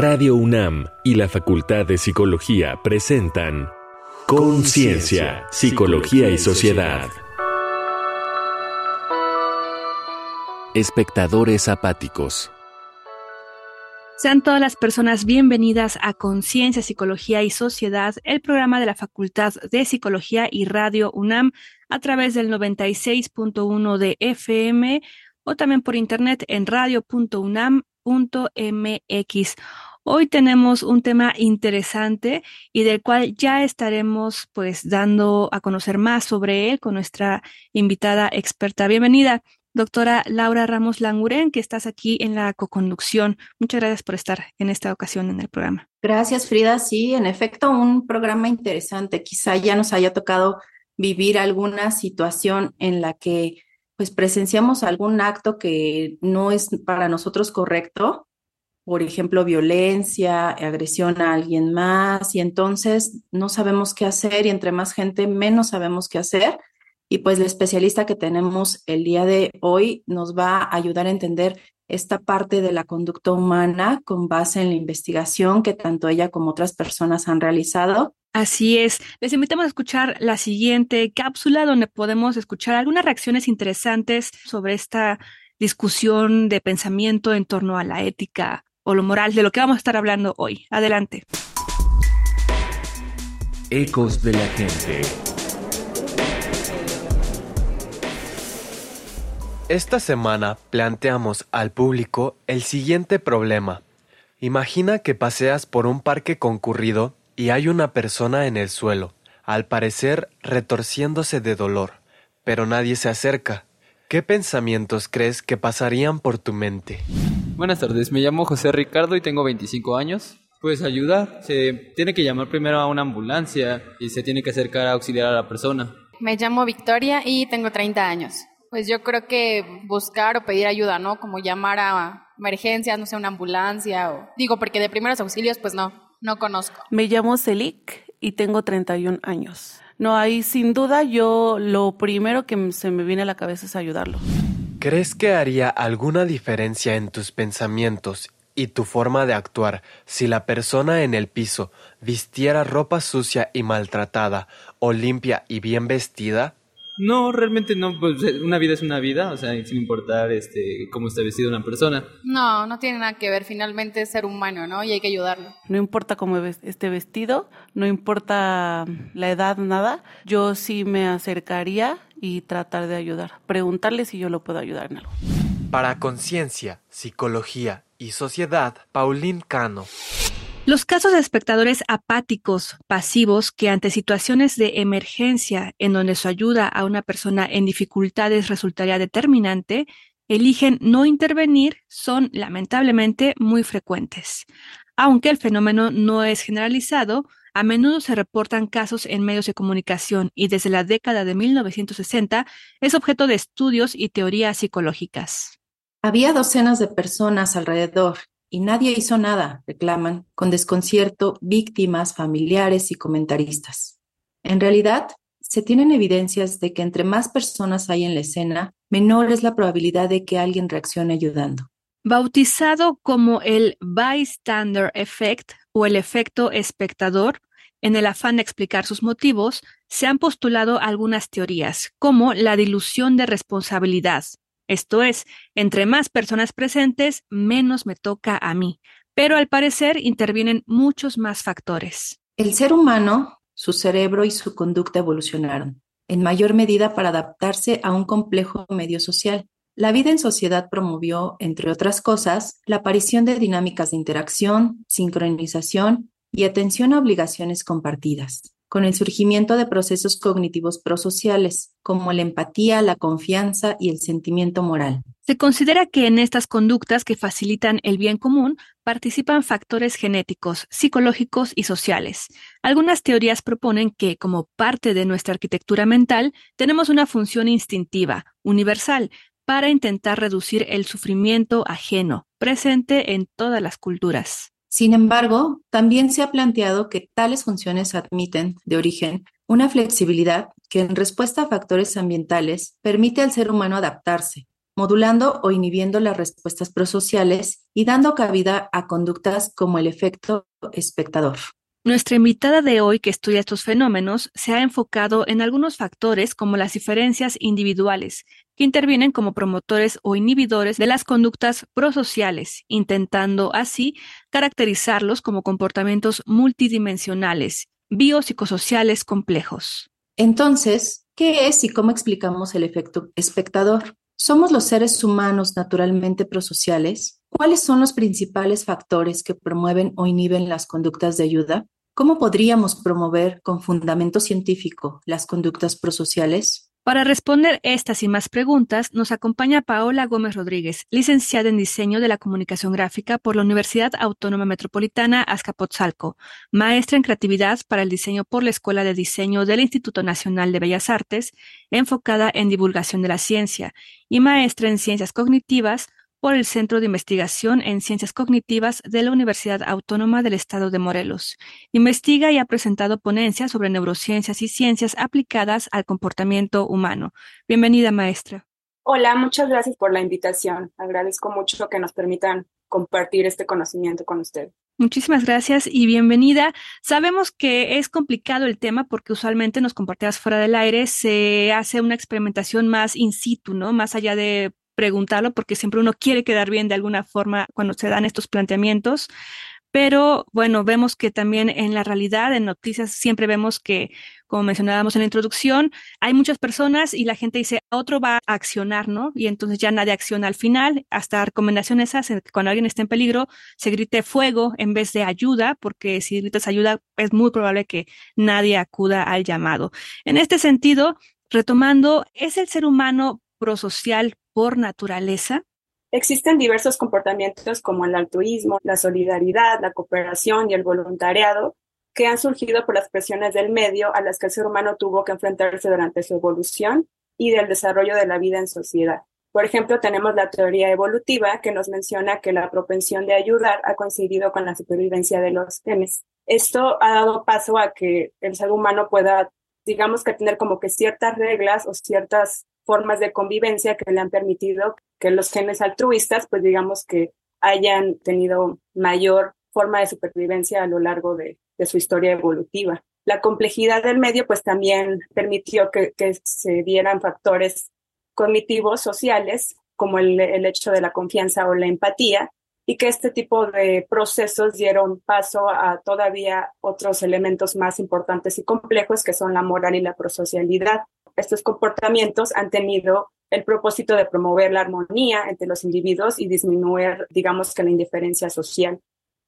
Radio UNAM y la Facultad de Psicología presentan Conciencia, Psicología y Sociedad. Espectadores apáticos. Sean todas las personas bienvenidas a Conciencia, Psicología y Sociedad, el programa de la Facultad de Psicología y Radio UNAM a través del 96.1 de FM o también por internet en radio.unam.mx. Hoy tenemos un tema interesante y del cual ya estaremos pues dando a conocer más sobre él con nuestra invitada experta. Bienvenida, doctora Laura Ramos Languren, que estás aquí en la coconducción. Muchas gracias por estar en esta ocasión en el programa. Gracias, Frida. Sí, en efecto, un programa interesante. Quizá ya nos haya tocado vivir alguna situación en la que pues presenciamos algún acto que no es para nosotros correcto por ejemplo, violencia, agresión a alguien más, y entonces no sabemos qué hacer y entre más gente menos sabemos qué hacer. Y pues el especialista que tenemos el día de hoy nos va a ayudar a entender esta parte de la conducta humana con base en la investigación que tanto ella como otras personas han realizado. Así es. Les invitamos a escuchar la siguiente cápsula donde podemos escuchar algunas reacciones interesantes sobre esta discusión de pensamiento en torno a la ética o lo moral de lo que vamos a estar hablando hoy. Adelante. Ecos de la gente. Esta semana planteamos al público el siguiente problema. Imagina que paseas por un parque concurrido y hay una persona en el suelo, al parecer retorciéndose de dolor, pero nadie se acerca. ¿Qué pensamientos crees que pasarían por tu mente? Buenas tardes, me llamo José Ricardo y tengo 25 años. Pues ayudar, se tiene que llamar primero a una ambulancia y se tiene que acercar a auxiliar a la persona. Me llamo Victoria y tengo 30 años. Pues yo creo que buscar o pedir ayuda, ¿no? Como llamar a emergencias, no sé, una ambulancia o... Digo, porque de primeros auxilios, pues no, no conozco. Me llamo Celik y tengo 31 años. No, ahí sin duda yo lo primero que se me viene a la cabeza es ayudarlo. ¿Crees que haría alguna diferencia en tus pensamientos y tu forma de actuar si la persona en el piso vistiera ropa sucia y maltratada o limpia y bien vestida? No, realmente no, pues una vida es una vida, o sea, sin importar este cómo está vestida una persona. No, no tiene nada que ver, finalmente es ser humano, ¿no? Y hay que ayudarlo. No importa cómo esté vestido, no importa la edad, nada, yo sí me acercaría y tratar de ayudar, preguntarle si yo lo puedo ayudar en algo. Para conciencia, psicología y sociedad, Pauline Cano. Los casos de espectadores apáticos, pasivos, que ante situaciones de emergencia en donde su ayuda a una persona en dificultades resultaría determinante, eligen no intervenir son lamentablemente muy frecuentes. Aunque el fenómeno no es generalizado, a menudo se reportan casos en medios de comunicación y desde la década de 1960 es objeto de estudios y teorías psicológicas. Había docenas de personas alrededor y nadie hizo nada, reclaman, con desconcierto víctimas, familiares y comentaristas. En realidad, se tienen evidencias de que entre más personas hay en la escena, menor es la probabilidad de que alguien reaccione ayudando. Bautizado como el bystander effect o el efecto espectador, en el afán de explicar sus motivos, se han postulado algunas teorías, como la dilución de responsabilidad, esto es, entre más personas presentes, menos me toca a mí. Pero al parecer intervienen muchos más factores. El ser humano, su cerebro y su conducta evolucionaron, en mayor medida para adaptarse a un complejo medio social. La vida en sociedad promovió, entre otras cosas, la aparición de dinámicas de interacción, sincronización y atención a obligaciones compartidas con el surgimiento de procesos cognitivos prosociales, como la empatía, la confianza y el sentimiento moral. Se considera que en estas conductas que facilitan el bien común participan factores genéticos, psicológicos y sociales. Algunas teorías proponen que, como parte de nuestra arquitectura mental, tenemos una función instintiva, universal, para intentar reducir el sufrimiento ajeno, presente en todas las culturas. Sin embargo, también se ha planteado que tales funciones admiten, de origen, una flexibilidad que en respuesta a factores ambientales permite al ser humano adaptarse, modulando o inhibiendo las respuestas prosociales y dando cabida a conductas como el efecto espectador. Nuestra invitada de hoy que estudia estos fenómenos se ha enfocado en algunos factores como las diferencias individuales, que intervienen como promotores o inhibidores de las conductas prosociales, intentando así caracterizarlos como comportamientos multidimensionales, biopsicosociales complejos. Entonces, ¿qué es y cómo explicamos el efecto espectador? ¿Somos los seres humanos naturalmente prosociales? ¿Cuáles son los principales factores que promueven o inhiben las conductas de ayuda? ¿Cómo podríamos promover con fundamento científico las conductas prosociales? Para responder estas y más preguntas, nos acompaña Paola Gómez Rodríguez, licenciada en Diseño de la Comunicación Gráfica por la Universidad Autónoma Metropolitana Azcapotzalco, maestra en Creatividad para el Diseño por la Escuela de Diseño del Instituto Nacional de Bellas Artes, enfocada en divulgación de la ciencia, y maestra en Ciencias Cognitivas por el Centro de Investigación en Ciencias Cognitivas de la Universidad Autónoma del Estado de Morelos. Investiga y ha presentado ponencias sobre neurociencias y ciencias aplicadas al comportamiento humano. Bienvenida, maestra. Hola, muchas gracias por la invitación. Agradezco mucho que nos permitan compartir este conocimiento con usted. Muchísimas gracias y bienvenida. Sabemos que es complicado el tema porque usualmente nos compartías fuera del aire, se hace una experimentación más in situ, ¿no? Más allá de preguntarlo porque siempre uno quiere quedar bien de alguna forma cuando se dan estos planteamientos. Pero bueno, vemos que también en la realidad, en noticias, siempre vemos que, como mencionábamos en la introducción, hay muchas personas y la gente dice, otro va a accionar, ¿no? Y entonces ya nadie acciona al final. Hasta recomendaciones hacen que cuando alguien está en peligro, se grite fuego en vez de ayuda, porque si gritas ayuda, es muy probable que nadie acuda al llamado. En este sentido, retomando, ¿es el ser humano prosocial por naturaleza? Existen diversos comportamientos como el altruismo, la solidaridad, la cooperación y el voluntariado que han surgido por las presiones del medio a las que el ser humano tuvo que enfrentarse durante su evolución y del desarrollo de la vida en sociedad. Por ejemplo, tenemos la teoría evolutiva que nos menciona que la propensión de ayudar ha coincidido con la supervivencia de los genes. Esto ha dado paso a que el ser humano pueda, digamos que tener como que ciertas reglas o ciertas formas de convivencia que le han permitido que los genes altruistas, pues digamos que hayan tenido mayor forma de supervivencia a lo largo de, su historia evolutiva. La complejidad del medio, pues también permitió que, se dieran factores cognitivos sociales, como el, hecho de la confianza o la empatía, y que este tipo de procesos dieron paso a todavía otros elementos más importantes y complejos que son la moral y la prosocialidad estos comportamientos han tenido el propósito de promover la armonía entre los individuos y disminuir, digamos que la indiferencia social.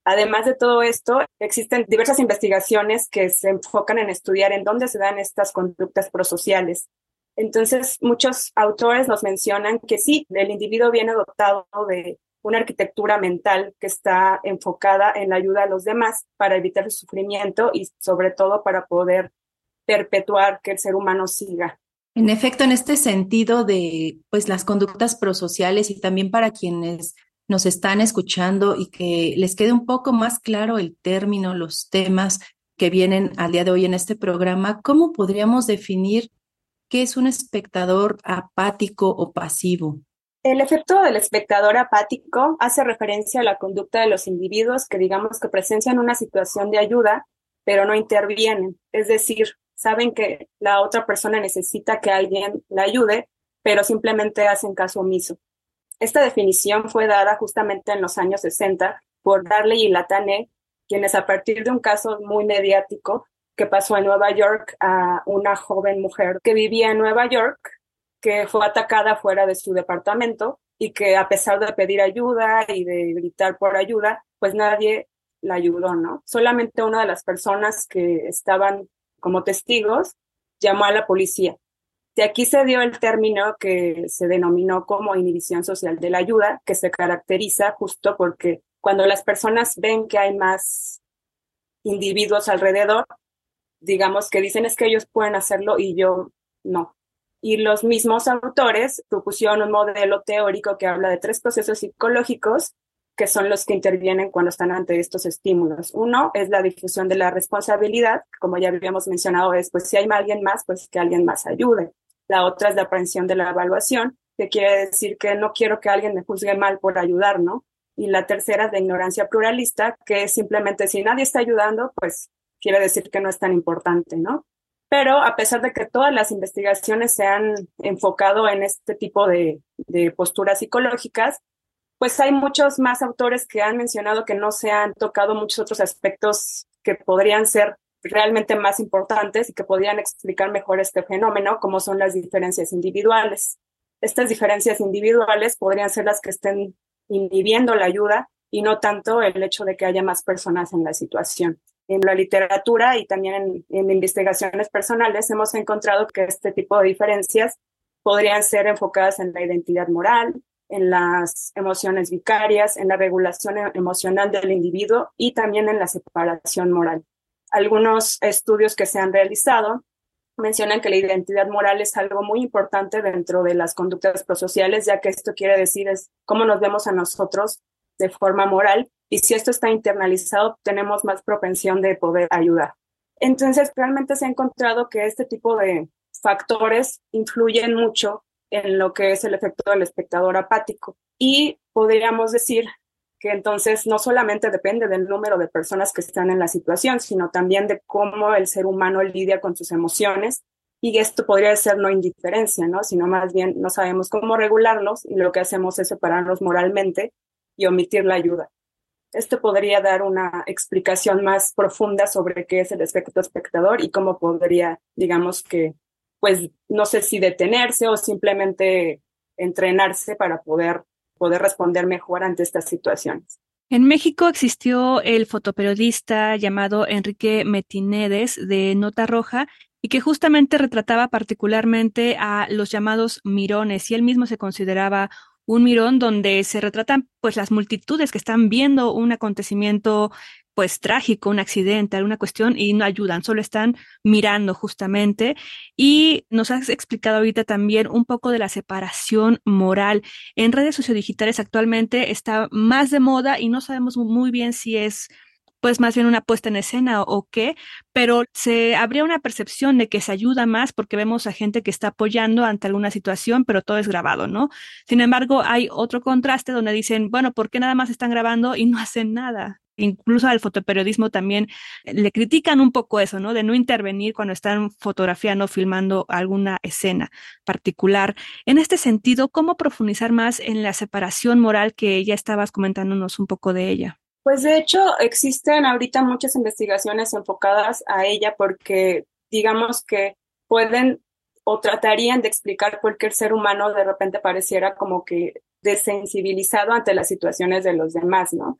Además de todo esto, existen diversas investigaciones que se enfocan en estudiar en dónde se dan estas conductas prosociales. Entonces, muchos autores nos mencionan que sí, el individuo viene dotado de una arquitectura mental que está enfocada en la ayuda a los demás para evitar el sufrimiento y sobre todo para poder perpetuar que el ser humano siga. En efecto, en este sentido de pues las conductas prosociales y también para quienes nos están escuchando y que les quede un poco más claro el término, los temas que vienen al día de hoy en este programa, ¿cómo podríamos definir qué es un espectador apático o pasivo? El efecto del espectador apático hace referencia a la conducta de los individuos que digamos que presencian una situación de ayuda, pero no intervienen, es decir, saben que la otra persona necesita que alguien la ayude, pero simplemente hacen caso omiso. Esta definición fue dada justamente en los años 60 por Darley y Latane, quienes a partir de un caso muy mediático que pasó en Nueva York a una joven mujer que vivía en Nueva York, que fue atacada fuera de su departamento y que a pesar de pedir ayuda y de gritar por ayuda, pues nadie la ayudó, ¿no? Solamente una de las personas que estaban como testigos, llamó a la policía. De aquí se dio el término que se denominó como inhibición social de la ayuda, que se caracteriza justo porque cuando las personas ven que hay más individuos alrededor, digamos que dicen es que ellos pueden hacerlo y yo no. Y los mismos autores propusieron un modelo teórico que habla de tres procesos psicológicos que son los que intervienen cuando están ante estos estímulos. Uno es la difusión de la responsabilidad, como ya habíamos mencionado, es pues si hay alguien más, pues que alguien más ayude. La otra es la aprehensión de la evaluación, que quiere decir que no quiero que alguien me juzgue mal por ayudar, ¿no? Y la tercera es de ignorancia pluralista, que es simplemente si nadie está ayudando, pues quiere decir que no es tan importante, ¿no? Pero a pesar de que todas las investigaciones se han enfocado en este tipo de, de posturas psicológicas, pues hay muchos más autores que han mencionado que no se han tocado muchos otros aspectos que podrían ser realmente más importantes y que podrían explicar mejor este fenómeno, como son las diferencias individuales. Estas diferencias individuales podrían ser las que estén inhibiendo la ayuda y no tanto el hecho de que haya más personas en la situación. En la literatura y también en, en investigaciones personales hemos encontrado que este tipo de diferencias podrían ser enfocadas en la identidad moral, en las emociones vicarias, en la regulación emocional del individuo y también en la separación moral. Algunos estudios que se han realizado mencionan que la identidad moral es algo muy importante dentro de las conductas prosociales, ya que esto quiere decir es cómo nos vemos a nosotros de forma moral y si esto está internalizado tenemos más propensión de poder ayudar. Entonces, realmente se ha encontrado que este tipo de factores influyen mucho en lo que es el efecto del espectador apático. Y podríamos decir que entonces no solamente depende del número de personas que están en la situación, sino también de cómo el ser humano lidia con sus emociones. Y esto podría ser no indiferencia, ¿no? Sino más bien no sabemos cómo regularlos y lo que hacemos es separarlos moralmente y omitir la ayuda. Esto podría dar una explicación más profunda sobre qué es el efecto espectador y cómo podría, digamos que, pues no sé si detenerse o simplemente entrenarse para poder, poder responder mejor ante estas situaciones. En México existió el fotoperiodista llamado Enrique Metinedes de Nota Roja y que justamente retrataba particularmente a los llamados mirones y él mismo se consideraba un mirón donde se retratan pues las multitudes que están viendo un acontecimiento pues trágico, un accidente, alguna cuestión y no ayudan, solo están mirando justamente. Y nos has explicado ahorita también un poco de la separación moral. En redes sociodigitales actualmente está más de moda y no sabemos muy bien si es pues más bien una puesta en escena o, qué, pero se habría una percepción de que se ayuda más porque vemos a gente que está apoyando ante alguna situación, pero todo es grabado, ¿no? Sin embargo, hay otro contraste donde dicen, bueno, ¿por qué nada más están grabando y no hacen nada? Incluso al fotoperiodismo también le critican un poco eso, ¿no? De no intervenir cuando están fotografiando, filmando alguna escena particular. En este sentido, ¿cómo profundizar más en la separación moral que ya estabas comentándonos un poco de ella? Pues de hecho existen ahorita muchas investigaciones enfocadas a ella porque digamos que pueden o tratarían de explicar por qué el ser humano de repente pareciera como que desensibilizado ante las situaciones de los demás, ¿no?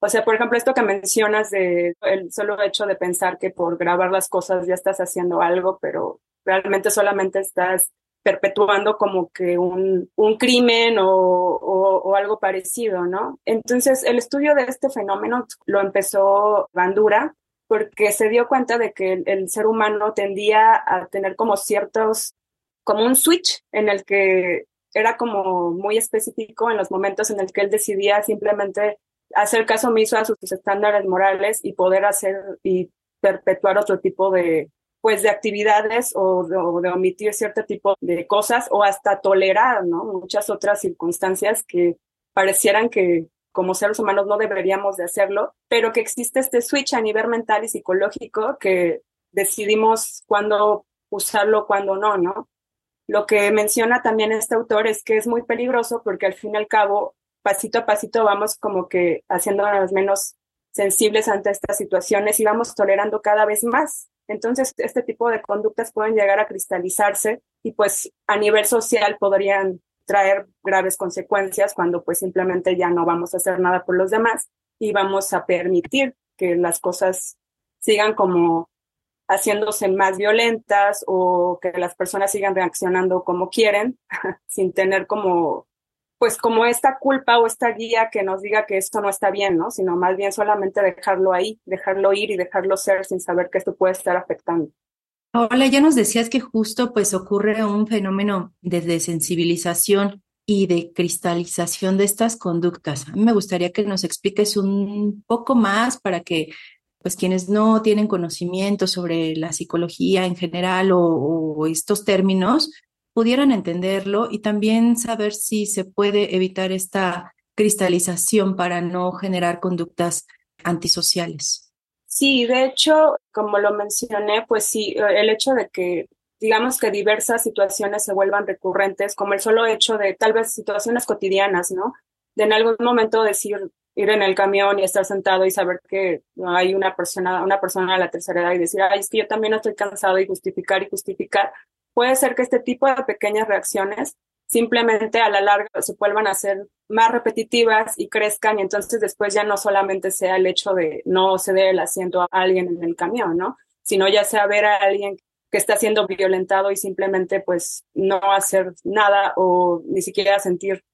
O sea, por ejemplo, esto que mencionas de el solo hecho de pensar que por grabar las cosas ya estás haciendo algo, pero realmente solamente estás perpetuando como que un, un crimen o, o, algo parecido, ¿no? Entonces, el estudio de este fenómeno lo empezó Bandura porque se dio cuenta de que el, el ser humano tendía a tener como ciertos, como un switch en el que era como muy específico en los momentos en el que él decidía simplemente hacer caso omiso a sus estándares morales y poder hacer y perpetuar otro tipo de pues de actividades o de, omitir cierto tipo de cosas o hasta tolerar ¿no? muchas otras circunstancias que parecieran que como seres humanos no deberíamos de hacerlo, pero que existe este switch a nivel mental y psicológico que decidimos cuándo usarlo, cuándo no, ¿no? Lo que menciona también este autor es que es muy peligroso porque al fin y al cabo pasito a pasito vamos como que haciéndonos menos sensibles ante estas situaciones y vamos tolerando cada vez más. Entonces, este tipo de conductas pueden llegar a cristalizarse y pues a nivel social podrían traer graves consecuencias cuando pues simplemente ya no vamos a hacer nada por los demás y vamos a permitir que las cosas sigan como haciéndose más violentas o que las personas sigan reaccionando como quieren sin tener como pues como esta culpa o esta guía que nos diga que esto no está bien, ¿no? Sino más bien solamente dejarlo ahí, dejarlo ir y dejarlo ser sin saber que esto puede estar afectando. Hola, ya nos decías que justo pues ocurre un fenómeno de desensibilización y de cristalización de estas conductas. A mí me gustaría que nos expliques un poco más para que pues quienes no tienen conocimiento sobre la psicología en general o estos términos, pudieran entenderlo y también saber si se puede evitar esta cristalización para no generar conductas antisociales. Sí, de hecho, como lo mencioné, pues sí, el hecho de que digamos que diversas situaciones se vuelvan recurrentes, como el solo hecho de tal vez situaciones cotidianas, ¿no? De en algún momento decir, ir en el camión y estar sentado y saber que hay una persona, una persona de la tercera edad y decir, ay, es que yo también estoy cansado y justificar y justificar. Puede ser que este tipo de pequeñas reacciones simplemente a la larga se vuelvan a ser más repetitivas y crezcan y entonces después ya no solamente sea el hecho de no ceder el asiento a alguien en el camión, ¿no? Sino ya sea ver a alguien que está siendo violentado y simplemente pues no hacer nada o ni siquiera sentir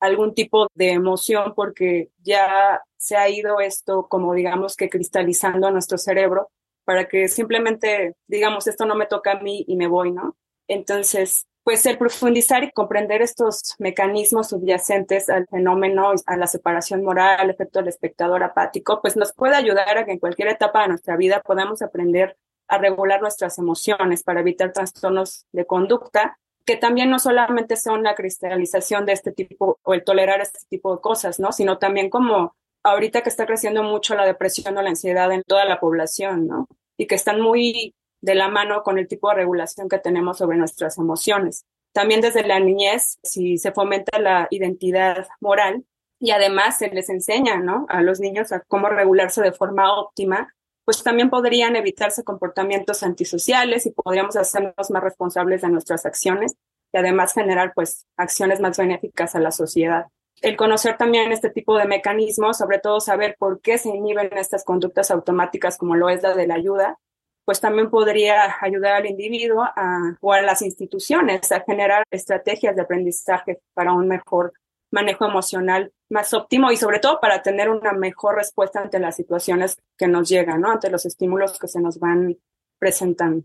algún tipo de emoción porque ya se ha ido esto como digamos que cristalizando a nuestro cerebro para que simplemente digamos esto no me toca a mí y me voy, ¿no? Entonces, pues el profundizar y comprender estos mecanismos subyacentes al fenómeno, a la separación moral, al efecto del espectador apático, pues nos puede ayudar a que en cualquier etapa de nuestra vida podamos aprender a regular nuestras emociones para evitar trastornos de conducta, que también no solamente son la cristalización de este tipo o el tolerar este tipo de cosas, ¿no? Sino también como ahorita que está creciendo mucho la depresión o la ansiedad en toda la población, ¿no? Y que están muy de la mano con el tipo de regulación que tenemos sobre nuestras emociones. También desde la niñez, si se fomenta la identidad moral y además se les enseña, ¿no? A los niños a cómo regularse de forma óptima, pues también podrían evitarse comportamientos antisociales y podríamos hacernos más responsables de nuestras acciones y además generar pues acciones más benéficas a la sociedad. El conocer también este tipo de mecanismos, sobre todo saber por qué se inhiben estas conductas automáticas como lo es la de la ayuda, pues también podría ayudar al individuo o a las instituciones a generar estrategias de aprendizaje para un mejor manejo emocional más óptimo y sobre todo para tener una mejor respuesta ante las situaciones que nos llegan, ¿no? Ante los estímulos que se nos van presentando.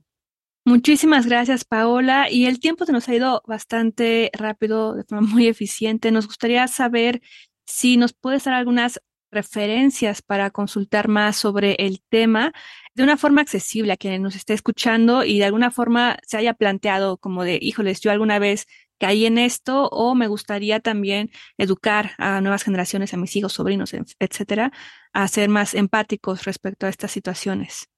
Muchísimas gracias, Paola. Y el tiempo se nos ha ido bastante rápido, de forma muy eficiente. Nos gustaría saber si nos puedes dar algunas referencias para consultar más sobre el tema de una forma accesible a quien nos esté escuchando y de alguna forma se haya planteado como de, híjoles, yo alguna vez caí en esto o me gustaría también educar a nuevas generaciones, a mis hijos, sobrinos, etcétera, a ser más empáticos respecto a estas situaciones.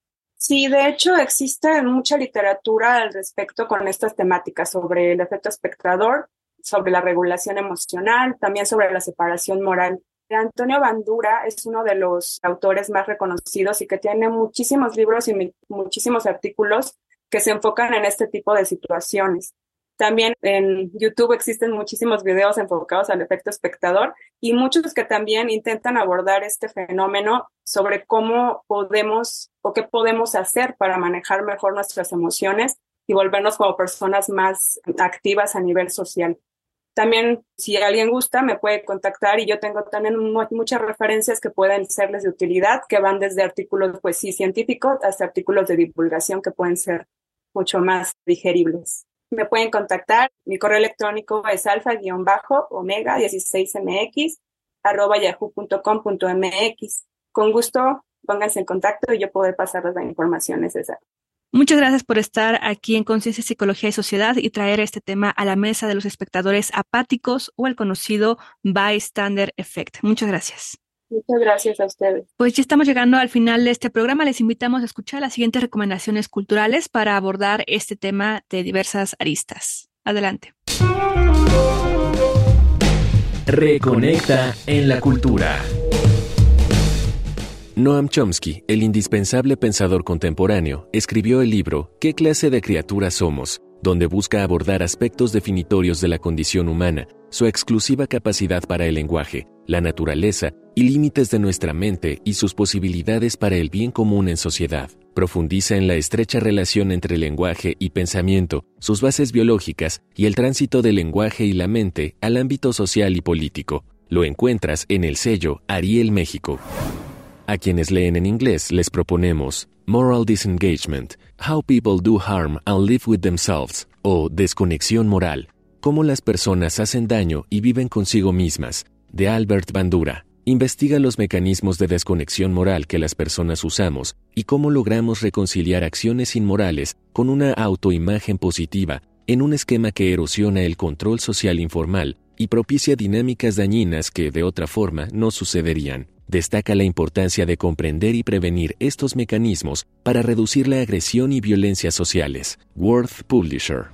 Sí, de hecho existe mucha literatura al respecto con estas temáticas sobre el efecto espectador, sobre la regulación emocional, también sobre la separación moral. Antonio Bandura es uno de los autores más reconocidos y que tiene muchísimos libros y muchísimos artículos que se enfocan en este tipo de situaciones. También en YouTube existen muchísimos videos enfocados al efecto espectador y muchos que también intentan abordar este fenómeno sobre cómo podemos o qué podemos hacer para manejar mejor nuestras emociones y volvernos como personas más activas a nivel social. También, si alguien gusta, me puede contactar y yo tengo también muchas referencias que pueden serles de utilidad, que van desde artículos, pues sí, científicos hasta artículos de divulgación que pueden ser mucho más digeribles me pueden contactar. Mi correo electrónico es alfa-omega16mx arroba yahoo.com.mx. Con gusto, pónganse en contacto y yo poder pasarles la información necesaria. Muchas gracias por estar aquí en Conciencia, Psicología y Sociedad y traer este tema a la mesa de los espectadores apáticos o el conocido bystander effect. Muchas gracias. Muchas gracias a ustedes. Pues ya estamos llegando al final de este programa. Les invitamos a escuchar las siguientes recomendaciones culturales para abordar este tema de diversas aristas. Adelante. Reconecta en la cultura. Noam Chomsky, el indispensable pensador contemporáneo, escribió el libro ¿Qué clase de criaturas somos?, donde busca abordar aspectos definitorios de la condición humana, su exclusiva capacidad para el lenguaje, la naturaleza y límites de nuestra mente y sus posibilidades para el bien común en sociedad. Profundiza en la estrecha relación entre lenguaje y pensamiento, sus bases biológicas y el tránsito del lenguaje y la mente al ámbito social y político. Lo encuentras en el sello Ariel México. A quienes leen en inglés les proponemos Moral Disengagement, How People Do Harm and Live with Themselves, o Desconexión Moral, Cómo las personas hacen daño y viven consigo mismas, de Albert Bandura. Investiga los mecanismos de desconexión moral que las personas usamos y cómo logramos reconciliar acciones inmorales con una autoimagen positiva en un esquema que erosiona el control social informal y propicia dinámicas dañinas que de otra forma no sucederían. Destaca la importancia de comprender y prevenir estos mecanismos para reducir la agresión y violencia sociales. Worth Publisher.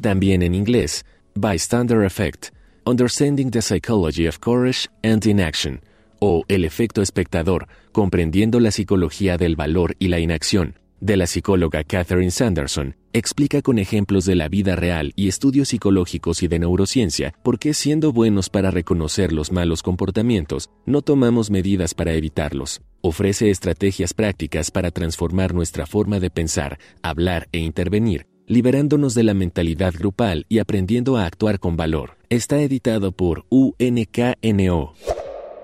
También en inglés, Bystander Effect, Understanding the Psychology of Courage and Inaction, o El efecto espectador, comprendiendo la psicología del valor y la inacción, de la psicóloga Catherine Sanderson, explica con ejemplos de la vida real y estudios psicológicos y de neurociencia por qué siendo buenos para reconocer los malos comportamientos, no tomamos medidas para evitarlos. Ofrece estrategias prácticas para transformar nuestra forma de pensar, hablar e intervenir, liberándonos de la mentalidad grupal y aprendiendo a actuar con valor. Está editado por UNKNO.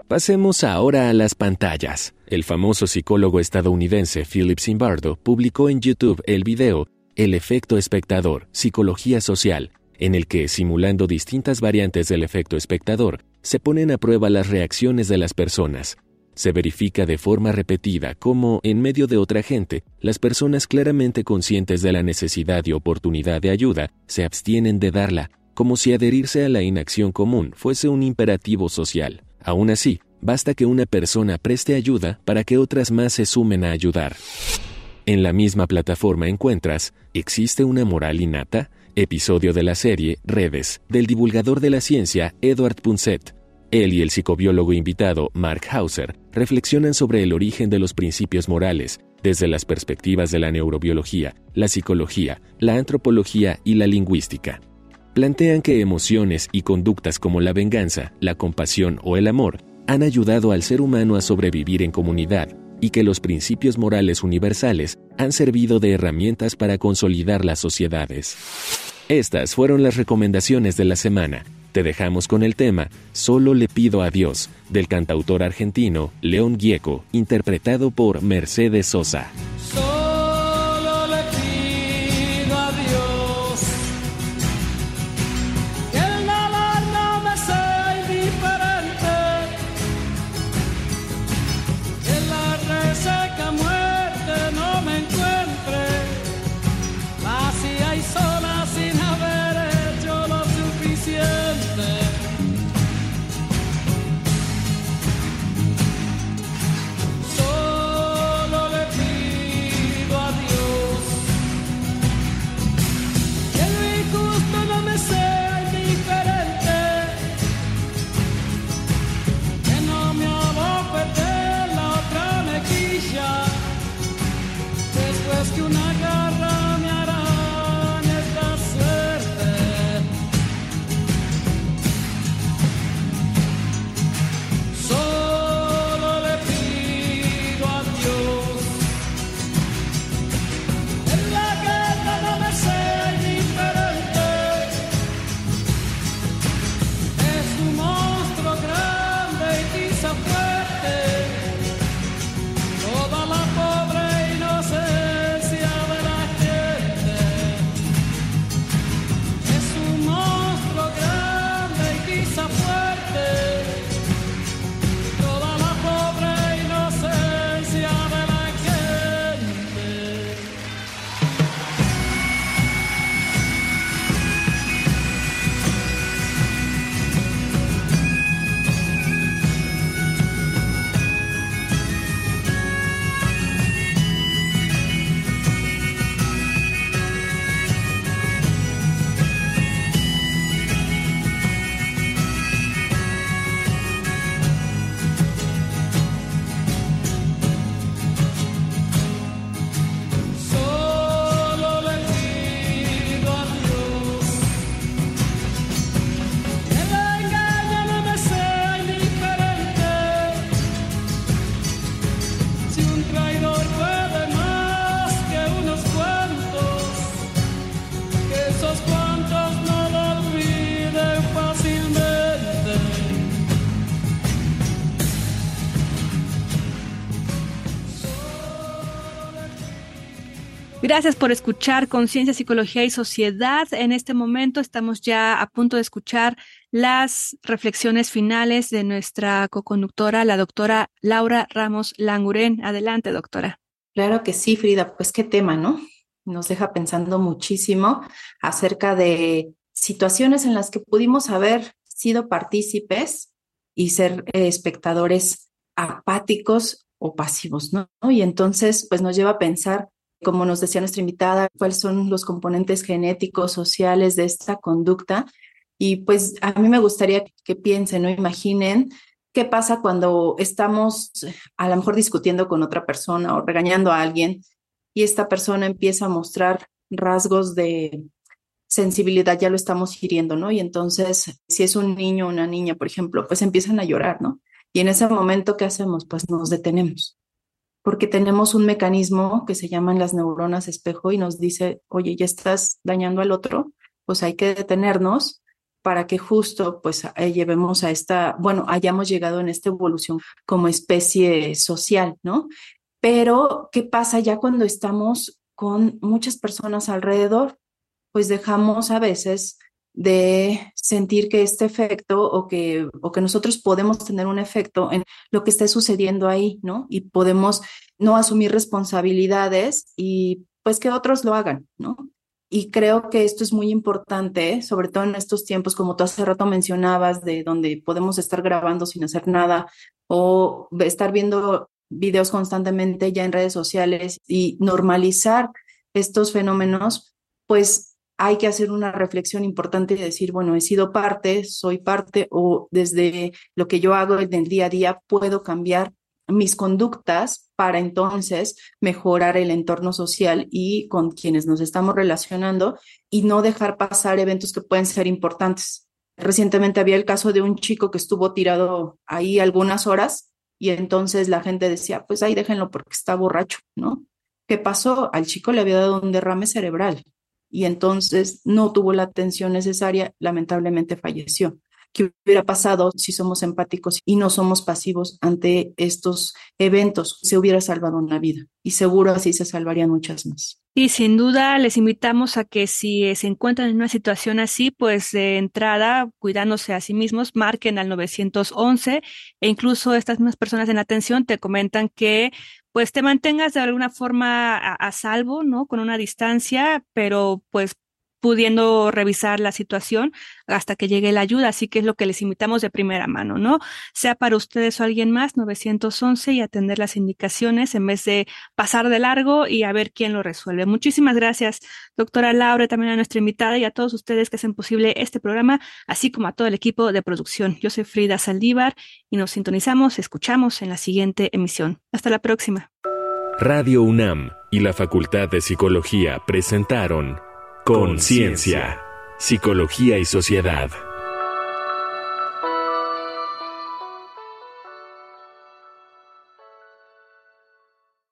Pasemos ahora a las pantallas. El famoso psicólogo estadounidense Philip Zimbardo publicó en YouTube el video El efecto espectador, psicología social, en el que, simulando distintas variantes del efecto espectador, se ponen a prueba las reacciones de las personas. Se verifica de forma repetida cómo, en medio de otra gente, las personas claramente conscientes de la necesidad y oportunidad de ayuda se abstienen de darla, como si adherirse a la inacción común fuese un imperativo social. Aún así, basta que una persona preste ayuda para que otras más se sumen a ayudar. En la misma plataforma encuentras ¿Existe una moral innata? Episodio de la serie Redes, del divulgador de la ciencia Edward Punset. Él y el psicobiólogo invitado Mark Hauser reflexionan sobre el origen de los principios morales, desde las perspectivas de la neurobiología, la psicología, la antropología y la lingüística plantean que emociones y conductas como la venganza, la compasión o el amor han ayudado al ser humano a sobrevivir en comunidad y que los principios morales universales han servido de herramientas para consolidar las sociedades. Estas fueron las recomendaciones de la semana. Te dejamos con el tema Solo le pido a Dios, del cantautor argentino León Gieco, interpretado por Mercedes Sosa. Que rescue, Naga Gracias por escuchar Conciencia, Psicología y Sociedad. En este momento estamos ya a punto de escuchar las reflexiones finales de nuestra coconductora, la doctora Laura Ramos Languren. Adelante, doctora. Claro que sí, Frida. Pues qué tema, ¿no? nos deja pensando muchísimo acerca de situaciones en las que pudimos haber sido partícipes y ser eh, espectadores apáticos o pasivos, ¿no? Y entonces, pues nos lleva a pensar, como nos decía nuestra invitada, cuáles son los componentes genéticos, sociales de esta conducta. Y pues a mí me gustaría que piensen, ¿no? Imaginen qué pasa cuando estamos a lo mejor discutiendo con otra persona o regañando a alguien y esta persona empieza a mostrar rasgos de sensibilidad, ya lo estamos hiriendo, ¿no? Y entonces, si es un niño o una niña, por ejemplo, pues empiezan a llorar, ¿no? Y en ese momento, ¿qué hacemos? Pues nos detenemos, porque tenemos un mecanismo que se llaman las neuronas espejo y nos dice, oye, ya estás dañando al otro, pues hay que detenernos para que justo pues eh, llevemos a esta, bueno, hayamos llegado en esta evolución como especie social, ¿no? Pero, ¿qué pasa ya cuando estamos con muchas personas alrededor? Pues dejamos a veces de sentir que este efecto o que, o que nosotros podemos tener un efecto en lo que esté sucediendo ahí, ¿no? Y podemos no asumir responsabilidades y pues que otros lo hagan, ¿no? Y creo que esto es muy importante, sobre todo en estos tiempos, como tú hace rato mencionabas, de donde podemos estar grabando sin hacer nada o estar viendo videos constantemente ya en redes sociales y normalizar estos fenómenos, pues hay que hacer una reflexión importante y decir, bueno, he sido parte, soy parte o desde lo que yo hago en el día a día puedo cambiar mis conductas para entonces mejorar el entorno social y con quienes nos estamos relacionando y no dejar pasar eventos que pueden ser importantes. Recientemente había el caso de un chico que estuvo tirado ahí algunas horas y entonces la gente decía, pues ahí déjenlo porque está borracho, ¿no? ¿Qué pasó? Al chico le había dado un derrame cerebral y entonces no tuvo la atención necesaria, lamentablemente falleció. ¿Qué hubiera pasado si somos empáticos y no somos pasivos ante estos eventos? Se hubiera salvado una vida y seguro así se salvarían muchas más. Y sin duda les invitamos a que si se encuentran en una situación así, pues de entrada, cuidándose a sí mismos, marquen al 911 e incluso estas mismas personas en atención te comentan que pues te mantengas de alguna forma a, salvo, ¿no? Con una distancia, pero pues pudiendo revisar la situación hasta que llegue la ayuda. Así que es lo que les invitamos de primera mano, ¿no? Sea para ustedes o alguien más, 911 y atender las indicaciones en vez de pasar de largo y a ver quién lo resuelve. Muchísimas gracias, doctora Laura, también a nuestra invitada y a todos ustedes que hacen posible este programa, así como a todo el equipo de producción. Yo soy Frida Saldívar y nos sintonizamos, escuchamos en la siguiente emisión. Hasta la próxima. Radio UNAM y la Facultad de Psicología presentaron Conciencia, Psicología y Sociedad.